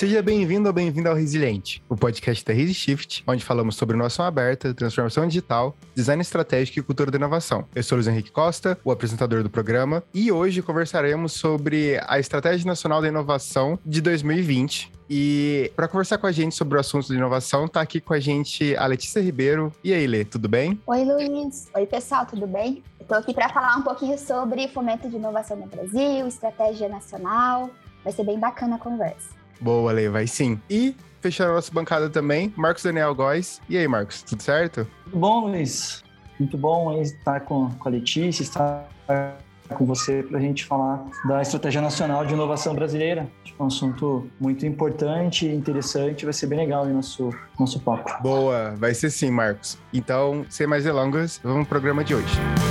Seja bem-vindo ou bem-vindo ao Resiliente, o podcast da Resi Shift, onde falamos sobre inovação aberta, transformação digital, design estratégico e cultura da inovação. Eu sou Luiz Henrique Costa, o apresentador do programa, e hoje conversaremos sobre a Estratégia Nacional da Inovação de 2020, e para conversar com a gente sobre o assunto de inovação, está aqui com a gente a Letícia Ribeiro. E aí, Lê, tudo bem? Oi, Luiz. Oi, pessoal, tudo bem? Estou aqui para falar um pouquinho sobre fomento de inovação no Brasil, estratégia nacional. Vai ser bem bacana a conversa. Boa, Lê, vai sim. E fechando a nossa bancada também, Marcos Daniel Góes. E aí, Marcos, tudo certo? Tudo bom, Luiz. Muito bom estar com, com a Letícia, estar com você para a gente falar da Estratégia Nacional de Inovação Brasileira. É um assunto muito importante e interessante, vai ser bem legal o nosso, nosso papo. Boa, vai ser sim, Marcos. Então, sem mais delongas, vamos ao programa de hoje.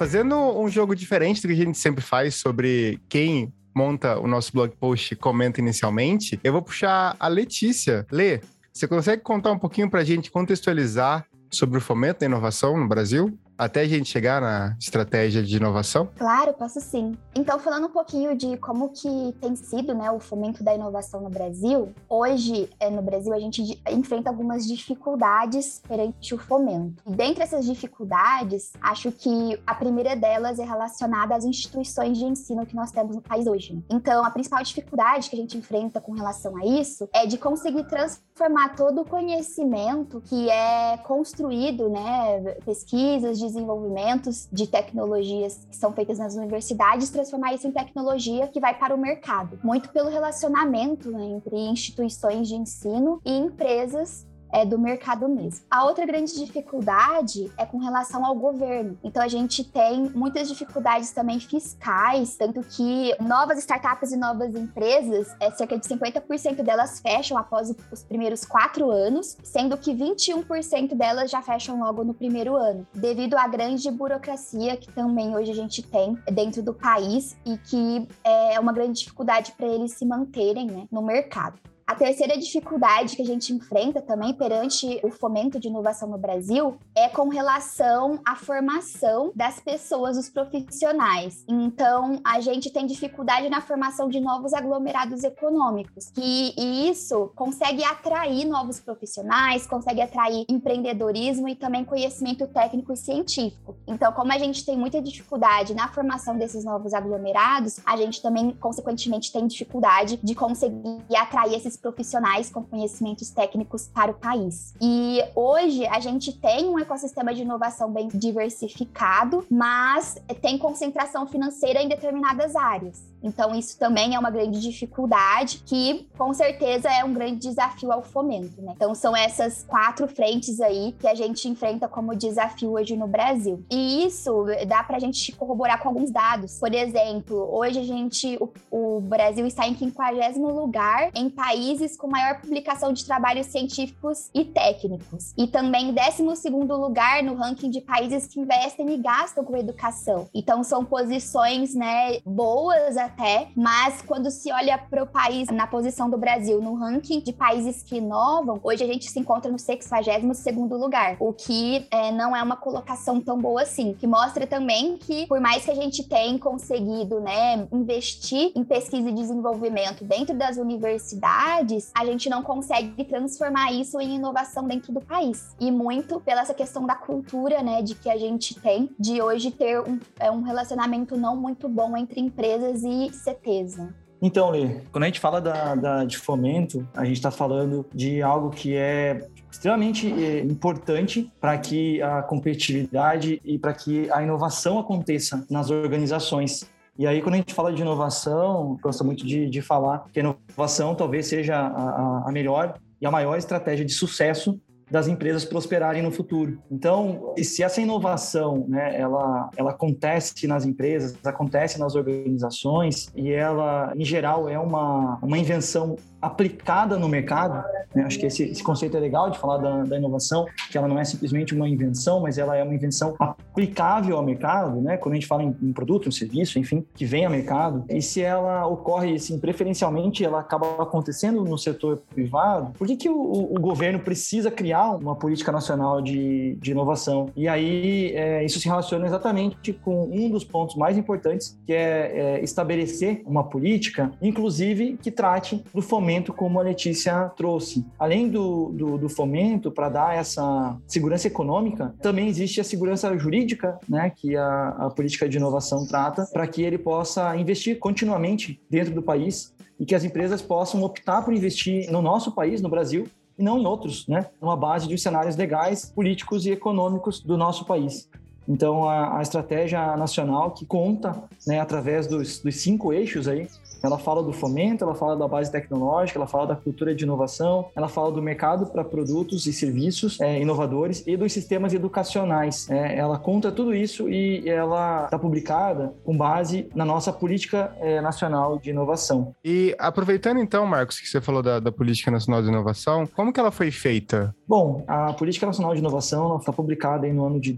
Fazendo um jogo diferente do que a gente sempre faz sobre quem monta o nosso blog post comenta inicialmente, eu vou puxar a Letícia. Lê, você consegue contar um pouquinho para a gente contextualizar sobre o fomento da inovação no Brasil? Até a gente chegar na estratégia de inovação? Claro, posso sim. Então, falando um pouquinho de como que tem sido né, o fomento da inovação no Brasil, hoje é, no Brasil a gente enfrenta algumas dificuldades perante o fomento. E dentre essas dificuldades, acho que a primeira delas é relacionada às instituições de ensino que nós temos no país hoje. Né? Então, a principal dificuldade que a gente enfrenta com relação a isso é de conseguir transformar todo o conhecimento que é construído, né, pesquisas, desenvolvimentos de tecnologias que são feitas nas universidades, transformar isso em tecnologia que vai para o mercado. Muito pelo relacionamento né, entre instituições de ensino e empresas é, do mercado mesmo. A outra grande dificuldade é com relação ao governo. Então a gente tem muitas dificuldades também fiscais, tanto que novas startups e novas empresas, é, cerca de 50% delas fecham após os primeiros quatro anos, sendo que 21% delas já fecham logo no primeiro ano, devido à grande burocracia que também hoje a gente tem dentro do país e que é uma grande dificuldade para eles se manterem né, no mercado. A terceira dificuldade que a gente enfrenta também perante o fomento de inovação no Brasil é com relação à formação das pessoas, dos profissionais. Então, a gente tem dificuldade na formação de novos aglomerados econômicos, que, e isso consegue atrair novos profissionais, consegue atrair empreendedorismo e também conhecimento técnico e científico. Então, como a gente tem muita dificuldade na formação desses novos aglomerados, a gente também, consequentemente, tem dificuldade de conseguir atrair esses profissionais com conhecimentos técnicos para o país. E hoje a gente tem um ecossistema de inovação bem diversificado, mas tem concentração financeira em determinadas áreas. Então, isso também é uma grande dificuldade, que com certeza é um grande desafio ao fomento, né? Então, são essas quatro frentes aí que a gente enfrenta como desafio hoje no Brasil. E isso dá para a gente corroborar com alguns dados. Por exemplo, hoje a gente, o, o Brasil está em 50 lugar em países com maior publicação de trabalhos científicos e técnicos. E também 12 lugar no ranking de países que investem e gastam com educação. Então, são posições, né, boas até, mas quando se olha para o país na posição do Brasil no ranking de países que inovam, hoje a gente se encontra no 62 lugar, o que é, não é uma colocação tão boa assim, que mostra também que por mais que a gente tenha conseguido, né, investir em pesquisa e desenvolvimento dentro das universidades, a gente não consegue transformar isso em inovação dentro do país. E muito pela essa questão da cultura, né, de que a gente tem de hoje ter um, é, um relacionamento não muito bom entre empresas e certeza. Então, Lê, quando a gente fala da, da de fomento, a gente está falando de algo que é extremamente eh, importante para que a competitividade e para que a inovação aconteça nas organizações. E aí, quando a gente fala de inovação, gosto muito de, de falar que a inovação talvez seja a, a melhor e a maior estratégia de sucesso das empresas prosperarem no futuro. Então, se essa inovação, né, ela, ela acontece nas empresas, acontece nas organizações e ela, em geral, é uma, uma invenção aplicada no mercado, né? acho que esse, esse, conceito é legal de falar da, da, inovação, que ela não é simplesmente uma invenção, mas ela é uma invenção aplicável ao mercado, né? quando a gente fala em, em produto, em serviço, enfim, que vem ao mercado, e se ela ocorre, assim, preferencialmente, ela acaba acontecendo no setor privado, por que, que o, o governo precisa criar criar uma política nacional de, de inovação. E aí é, isso se relaciona exatamente com um dos pontos mais importantes, que é, é estabelecer uma política, inclusive que trate do fomento, como a Letícia trouxe. Além do, do, do fomento, para dar essa segurança econômica, também existe a segurança jurídica, né, que a, a política de inovação trata, para que ele possa investir continuamente dentro do país e que as empresas possam optar por investir no nosso país, no Brasil, e não em outros, né? Numa base de cenários legais, políticos e econômicos do nosso país. Então, a, a estratégia nacional que conta, né, através dos, dos cinco eixos aí, ela fala do fomento, ela fala da base tecnológica, ela fala da cultura de inovação, ela fala do mercado para produtos e serviços é, inovadores e dos sistemas educacionais. É, ela conta tudo isso e ela está publicada com base na nossa política é, nacional de inovação. E aproveitando então, Marcos, que você falou da, da política nacional de inovação, como que ela foi feita? Bom, a política nacional de inovação foi publicada no ano de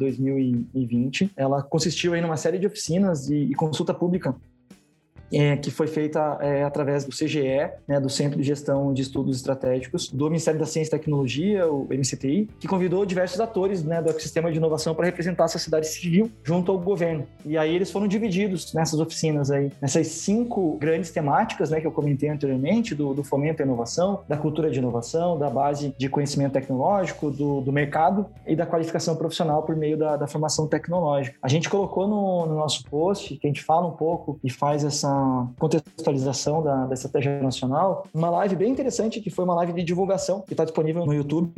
2020. Ela consistiu em numa série de oficinas e, e consulta pública é, que foi feita é, através do CGE, né, do Centro de Gestão de Estudos Estratégicos, do Ministério da Ciência e Tecnologia, o MCTI, que convidou diversos atores né, do ecossistema de inovação para representar a sociedade civil junto ao governo. E aí eles foram divididos nessas oficinas aí, nessas cinco grandes temáticas né, que eu comentei anteriormente, do, do fomento à inovação, da cultura de inovação, da base de conhecimento tecnológico, do, do mercado e da qualificação profissional por meio da, da formação tecnológica. A gente colocou no, no nosso post, que a gente fala um pouco e faz essa contextualização da, da estratégia nacional, uma live bem interessante que foi uma live de divulgação que está disponível no YouTube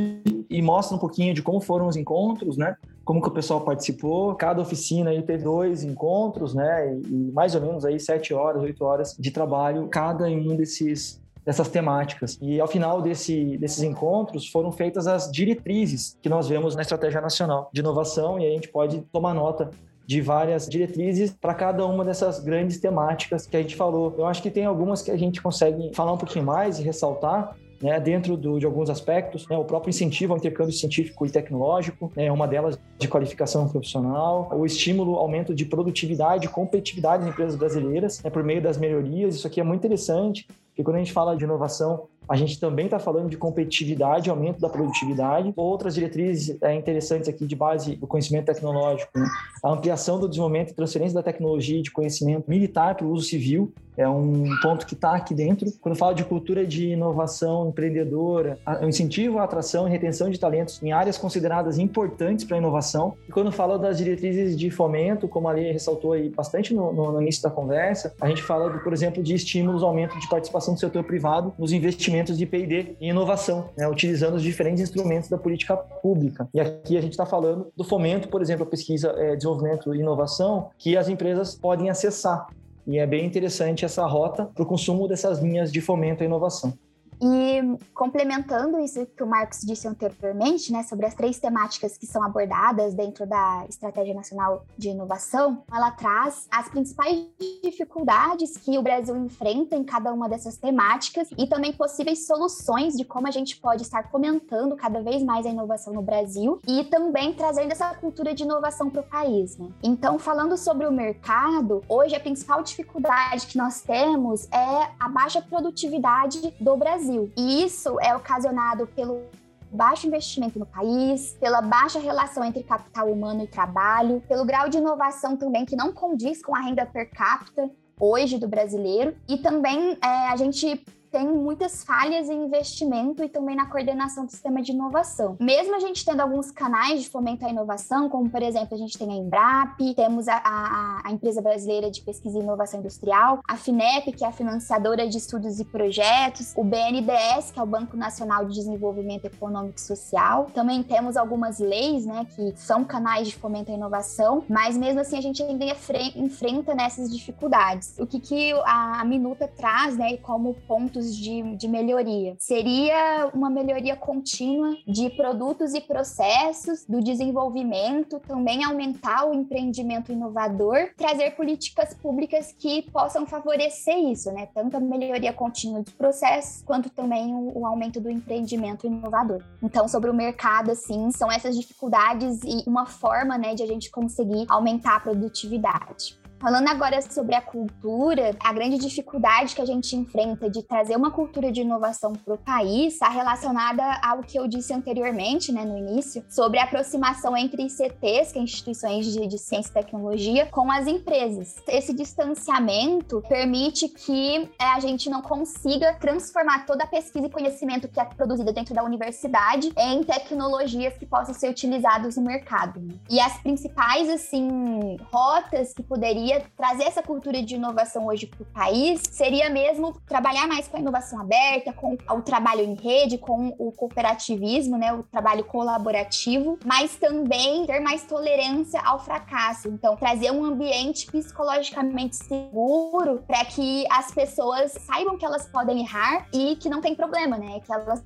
e mostra um pouquinho de como foram os encontros, né? Como que o pessoal participou. Cada oficina aí teve dois encontros, né? E, mais ou menos aí sete horas, oito horas de trabalho cada em um desses dessas temáticas. E ao final desse, desses encontros foram feitas as diretrizes que nós vemos na Estratégia Nacional de Inovação e aí a gente pode tomar nota de várias diretrizes para cada uma dessas grandes temáticas que a gente falou. Eu acho que tem algumas que a gente consegue falar um pouquinho mais e ressaltar, né, dentro do, de alguns aspectos, né, o próprio incentivo ao intercâmbio científico e tecnológico, né, uma delas de qualificação profissional, o estímulo, aumento de produtividade e competitividade das empresas brasileiras né, por meio das melhorias, isso aqui é muito interessante, porque quando a gente fala de inovação, a gente também está falando de competitividade, aumento da produtividade. Outras diretrizes é, interessantes aqui de base do conhecimento tecnológico, né? a ampliação do desenvolvimento e transferência da tecnologia de conhecimento militar para o uso civil, é um ponto que está aqui dentro. Quando fala de cultura de inovação empreendedora, o incentivo à atração e retenção de talentos em áreas consideradas importantes para a inovação. E quando fala das diretrizes de fomento, como a ressaltou aí bastante no, no, início da conversa, a gente fala, do, por exemplo, de estímulos aumento de participação do setor privado nos investimentos de P&D e inovação, né, utilizando os diferentes instrumentos da política pública. E aqui a gente está falando do fomento, por exemplo, a pesquisa, é, desenvolvimento e inovação, que as empresas podem acessar. E é bem interessante essa rota para o consumo dessas linhas de fomento à inovação. E complementando isso que o Marcos disse anteriormente, né, sobre as três temáticas que são abordadas dentro da Estratégia Nacional de Inovação, ela traz as principais dificuldades que o Brasil enfrenta em cada uma dessas temáticas e também possíveis soluções de como a gente pode estar fomentando cada vez mais a inovação no Brasil e também trazendo essa cultura de inovação para o país. Né? Então, falando sobre o mercado, hoje a principal dificuldade que nós temos é a baixa produtividade do Brasil. Brasil. E isso é ocasionado pelo baixo investimento no país, pela baixa relação entre capital humano e trabalho, pelo grau de inovação também que não condiz com a renda per capita hoje do brasileiro e também é, a gente tem muitas falhas em investimento e também na coordenação do sistema de inovação. Mesmo a gente tendo alguns canais de fomento à inovação, como por exemplo a gente tem a Embrap, temos a, a, a empresa brasileira de pesquisa e inovação industrial, a FINEP, que é a financiadora de estudos e projetos, o BNDES, que é o Banco Nacional de Desenvolvimento Econômico e Social. Também temos algumas leis, né, que são canais de fomento à inovação, mas mesmo assim a gente ainda enfrenta nessas dificuldades. O que, que a, a minuta traz, né, como pontos de, de melhoria? Seria uma melhoria contínua de produtos e processos, do desenvolvimento, também aumentar o empreendimento inovador, trazer políticas públicas que possam favorecer isso, né? Tanto a melhoria contínua dos processos, quanto também o, o aumento do empreendimento inovador. Então, sobre o mercado, assim, são essas dificuldades e uma forma, né, de a gente conseguir aumentar a produtividade. Falando agora sobre a cultura, a grande dificuldade que a gente enfrenta de trazer uma cultura de inovação para o país está relacionada ao que eu disse anteriormente, né, no início, sobre a aproximação entre ICTs, que é instituições de, de ciência e tecnologia, com as empresas. Esse distanciamento permite que é, a gente não consiga transformar toda a pesquisa e conhecimento que é produzida dentro da universidade em tecnologias que possam ser utilizadas no mercado. Né? E as principais, assim, rotas que poderia trazer essa cultura de inovação hoje para o país seria mesmo trabalhar mais com a inovação aberta, com o trabalho em rede, com o cooperativismo, né, o trabalho colaborativo, mas também ter mais tolerância ao fracasso. Então, trazer um ambiente psicologicamente seguro para que as pessoas saibam que elas podem errar e que não tem problema, né? Que elas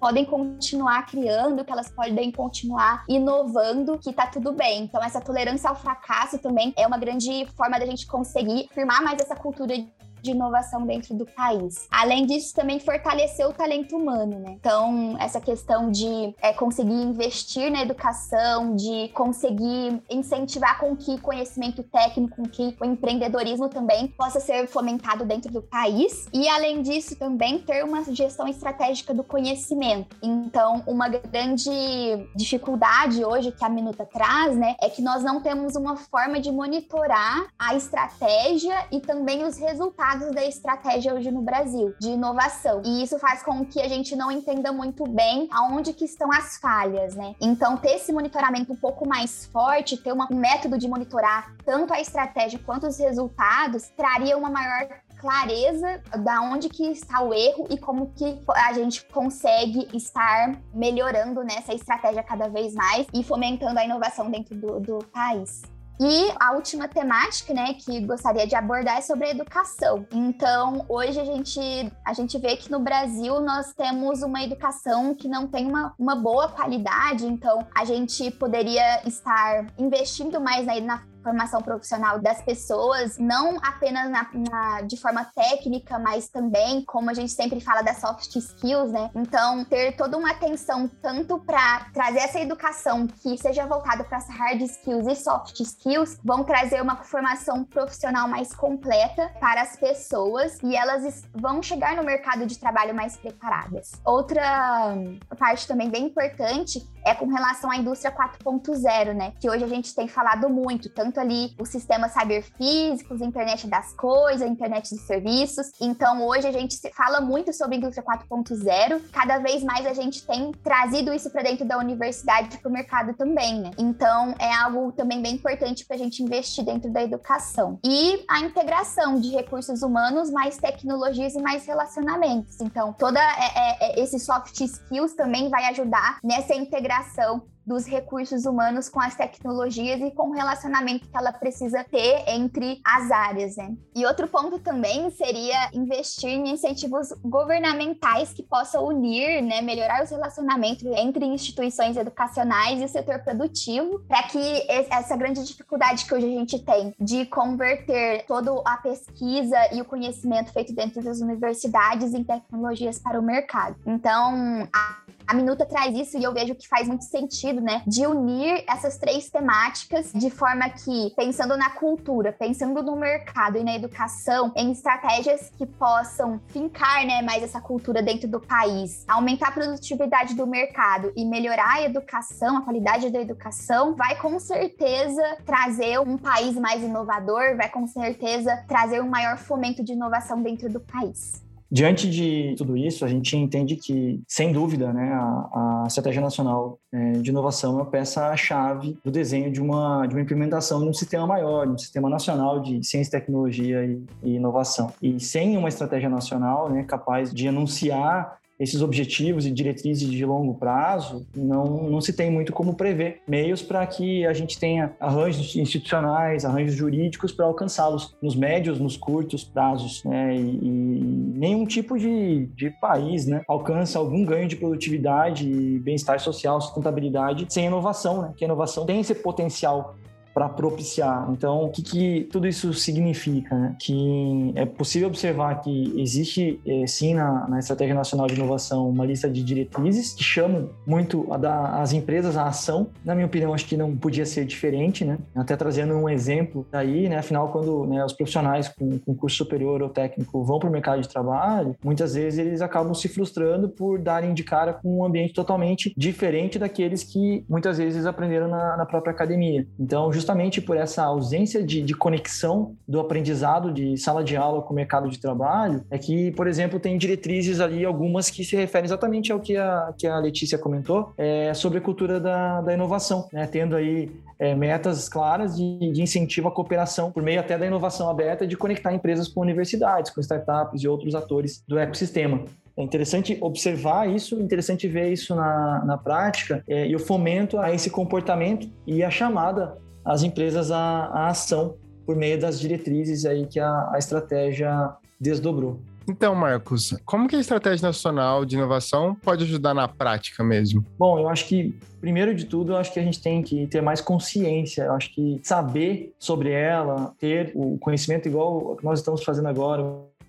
podem continuar criando, que elas podem continuar inovando, que tá tudo bem. Então, essa tolerância ao fracasso também é uma grande forma da gente conseguir firmar mais essa cultura de inovação dentro do país. Além disso, também fortalecer o talento humano, né? Então, essa questão de é, conseguir investir na educação, de conseguir incentivar com que conhecimento técnico, com que o empreendedorismo também possa ser fomentado dentro do país. E, além disso, também ter uma gestão estratégica do conhecimento. Então, uma grande dificuldade hoje que a Minuta traz, né, é que nós não temos uma forma de monitorar a estratégia e também os resultados da estratégia hoje no Brasil, de inovação. E isso faz com que a gente não entenda muito bem aonde que estão as falhas, né? Então, ter esse monitoramento um pouco mais forte, ter um método de monitorar tanto a estratégia quanto os resultados, traria uma maior clareza da onde que está o erro e como que a gente consegue estar melhorando nessa estratégia cada vez mais e fomentando a inovação dentro do, do país. E a última temática, né, que gostaria de abordar é sobre a educação. Então, hoje a gente, a gente vê que no Brasil nós temos uma educação que não tem uma, uma boa qualidade, então a gente poderia estar investindo mais na, na formação profissional das pessoas, não apenas na, na, de forma técnica, mas também, como a gente sempre fala, das soft skills, né? Então, ter toda uma atenção tanto para trazer essa educação que seja voltada para as hard skills e soft skills, vão trazer uma formação profissional mais completa para as pessoas e elas vão chegar no mercado de trabalho mais preparadas. Outra parte também bem importante é com relação à indústria 4.0, né? Que hoje a gente tem falado muito, tanto tanto ali os sistemas cyberfísicos, internet das coisas, internet dos serviços. Então, hoje a gente fala muito sobre indústria 4.0. Cada vez mais a gente tem trazido isso para dentro da universidade para o mercado também, né? Então, é algo também bem importante para a gente investir dentro da educação. E a integração de recursos humanos, mais tecnologias e mais relacionamentos. Então, toda é, é, é esses soft skills também vai ajudar nessa integração dos recursos humanos com as tecnologias e com o relacionamento que ela precisa ter entre as áreas, né? E outro ponto também seria investir em incentivos governamentais que possam unir, né, melhorar os relacionamentos entre instituições educacionais e o setor produtivo, para que essa grande dificuldade que hoje a gente tem de converter toda a pesquisa e o conhecimento feito dentro das universidades em tecnologias para o mercado. Então, a a Minuta traz isso e eu vejo que faz muito sentido, né? De unir essas três temáticas de forma que, pensando na cultura, pensando no mercado e na educação, em estratégias que possam fincar, né, mais essa cultura dentro do país, aumentar a produtividade do mercado e melhorar a educação, a qualidade da educação, vai com certeza trazer um país mais inovador, vai com certeza trazer um maior fomento de inovação dentro do país. Diante de tudo isso, a gente entende que, sem dúvida, né, a, a Estratégia Nacional é, de Inovação é a peça-chave do desenho de uma, de uma implementação de um sistema maior, de um sistema nacional de ciência, tecnologia e, e inovação. E sem uma estratégia nacional né, capaz de anunciar esses objetivos e diretrizes de longo prazo, não, não se tem muito como prever meios para que a gente tenha arranjos institucionais, arranjos jurídicos para alcançá-los nos médios, nos curtos prazos. Né? E, e, nenhum tipo de, de país né, alcança algum ganho de produtividade, bem-estar social, sustentabilidade sem inovação, né? que a inovação tem esse potencial para propiciar. Então, o que, que, tudo isso significa? Né? Que é possível observar que existe, eh, sim, na, na, Estratégia Nacional de Inovação, uma lista de diretrizes que chamam muito a da, as empresas à ação. Na minha opinião, acho que não podia ser diferente, né? Até trazendo um exemplo daí, né? Afinal, quando né, os profissionais com, com curso superior ou técnico vão para o mercado de trabalho, muitas vezes eles acabam se frustrando por darem de cara com um ambiente totalmente diferente daqueles que muitas vezes aprenderam na, na própria academia. Então, justamente por essa ausência de, de conexão do aprendizado de sala de aula com o mercado de trabalho, é que, por exemplo, tem diretrizes ali, algumas que se referem exatamente ao que a, que a Letícia comentou, é, sobre a cultura da, da inovação, né? tendo aí é, metas claras de, de, incentivo à cooperação, por meio até da inovação aberta, de conectar empresas com universidades, com startups e outros atores do ecossistema. É interessante observar isso, interessante ver isso na, na prática é, e o fomento a esse comportamento e a chamada às empresas à, à ação por meio das diretrizes aí que a, a estratégia desdobrou. Então, Marcos, como que a estratégia nacional de inovação pode ajudar na prática mesmo? Bom, eu acho que primeiro de tudo, eu acho que a gente tem que ter mais consciência. Eu acho que saber sobre ela, ter o conhecimento igual que nós estamos fazendo agora,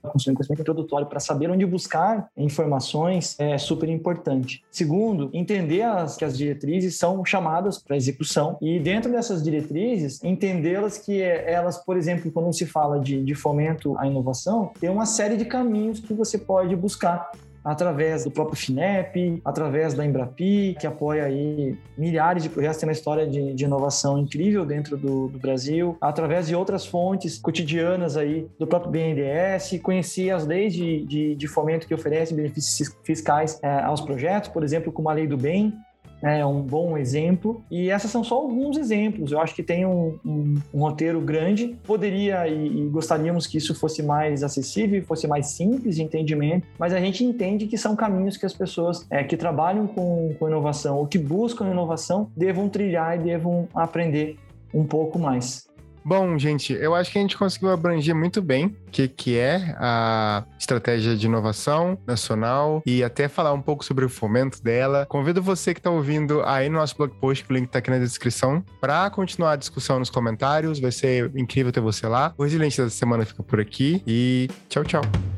construir conhecimento introdutório para saber onde buscar informações é super importante. Segundo, entender as, que as diretrizes são chamadas para execução e dentro dessas diretrizes, entendê-las que elas, por exemplo, quando se fala de, de fomento à inovação, tem uma série de caminhos que você pode buscar através do próprio FINEP, através da Embrapi, que apoia aí milhares de projetos, tem uma história de, de inovação incrível dentro do, do, Brasil, através de outras fontes cotidianas aí do próprio BNDES, conhecer as leis de, de, de fomento que oferecem benefícios fiscais é, aos projetos, por exemplo, como a Lei do Bem, é um bom exemplo. E essas são só alguns exemplos. Eu acho que tem um, um, um roteiro grande. Poderia e, e, gostaríamos que isso fosse mais acessível, fosse mais simples de entendimento, mas a gente entende que são caminhos que as pessoas é, que trabalham com, com inovação ou que buscam inovação devam trilhar e devam aprender um pouco mais. Bom, gente, eu acho que a gente conseguiu abranger muito bem o que, que é a estratégia de inovação nacional e até falar um pouco sobre o fomento dela. Convido você que está ouvindo aí no nosso blog post, que o link está aqui na descrição, para continuar a discussão nos comentários. Vai ser incrível ter você lá. O Resiliente dessa semana fica por aqui e tchau, tchau.